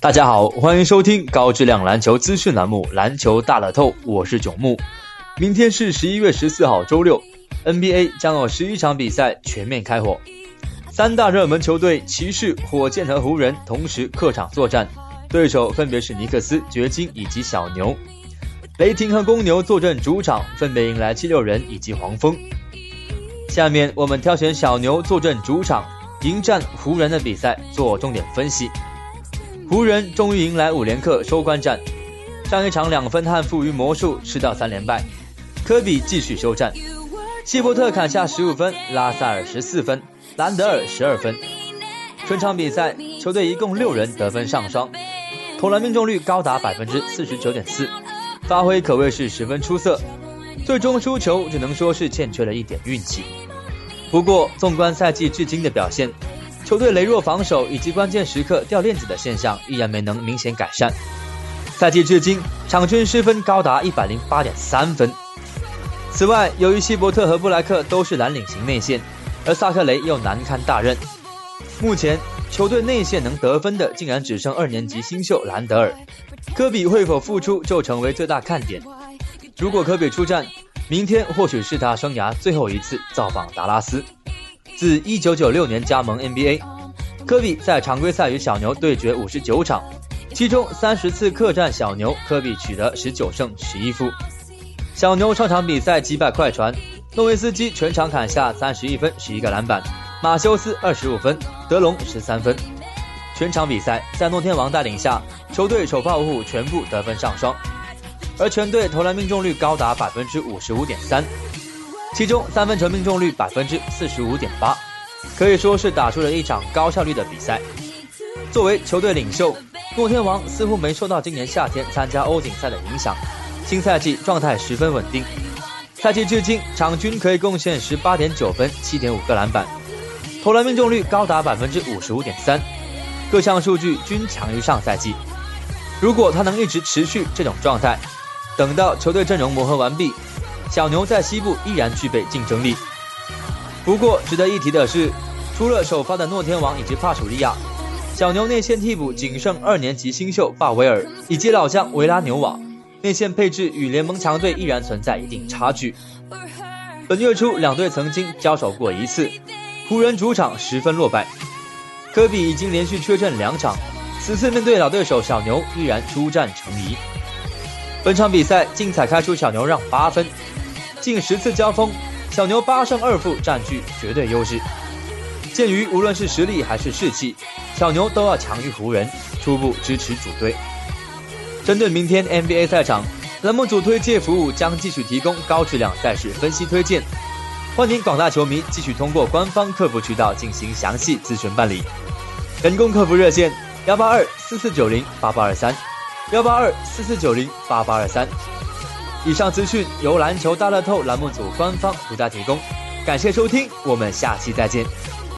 大家好，欢迎收听高质量篮球资讯栏目《篮球大乐透》，我是九木。明天是十一月十四号，周六，NBA 将有十一场比赛全面开火。三大热门球队骑士、火箭和湖人同时客场作战，对手分别是尼克斯、掘金以及小牛。雷霆和公牛坐镇主场，分别迎来七六人以及黄蜂。下面我们挑选小牛坐镇主场迎战湖人的比赛做重点分析。湖人终于迎来五连客收官战，上一场两分汉负于魔术，吃到三连败。科比继续休战，希伯特砍下十五分，拉塞尔十四分，兰德尔十二分。全场比赛，球队一共六人得分上双，投篮命中率高达百分之四十九点四，发挥可谓是十分出色。最终输球只能说是欠缺了一点运气。不过，纵观赛季至今的表现。球队羸弱防守以及关键时刻掉链子的现象依然没能明显改善。赛季至今，场均失分高达一百零八点三分。此外，由于希伯特和布莱克都是蓝领型内线，而萨克雷又难堪大任，目前球队内线能得分的竟然只剩二年级新秀兰德尔。科比会否复出就成为最大看点。如果科比出战，明天或许是他生涯最后一次造访达拉斯。自1996年加盟 NBA，科比在常规赛与小牛对决59场，其中30次客战小牛，科比取得19胜11负。小牛上场比赛击败快船，诺维斯基全场砍下31分11个篮板，马修斯25分，德隆13分。全场比赛在诺天王带领下，球队首发五虎全部得分上双，而全队投篮命中率高达百分之五十五点三。其中三分球命中率百分之四十五点八，可以说是打出了一场高效率的比赛。作为球队领袖，诺天王似乎没受到今年夏天参加欧锦赛的影响，新赛季状态十分稳定。赛季至今，场均可以贡献十八点九分、七点五个篮板，投篮命中率高达百分之五十五点三，各项数据均强于上赛季。如果他能一直持续这种状态，等到球队阵容磨合完毕。小牛在西部依然具备竞争力。不过值得一提的是，除了首发的诺天王以及帕楚利亚，小牛内线替补仅剩二年级新秀鲍威尔以及老将维拉纽瓦，内线配置与联盟强队依然存在一定差距。本月初两队曾经交手过一次，湖人主场十分落败。科比已经连续缺阵两场，此次面对老对手小牛依然出战成疑。本场比赛竞彩开出小牛让八分。近十次交锋，小牛八胜二负，占据绝对优势。鉴于无论是实力还是士气，小牛都要强于湖人，初步支持主队。针对明天 NBA 赛场，栏目组推介服务将继续提供高质量赛事分析推荐，欢迎广大球迷继续通过官方客服渠道进行详细咨询办理。人工客服热线：幺八二四四九零八八二三，幺八二四四九零八八二三。以上资讯由篮球大乐透栏目组官方独家提供，感谢收听，我们下期再见。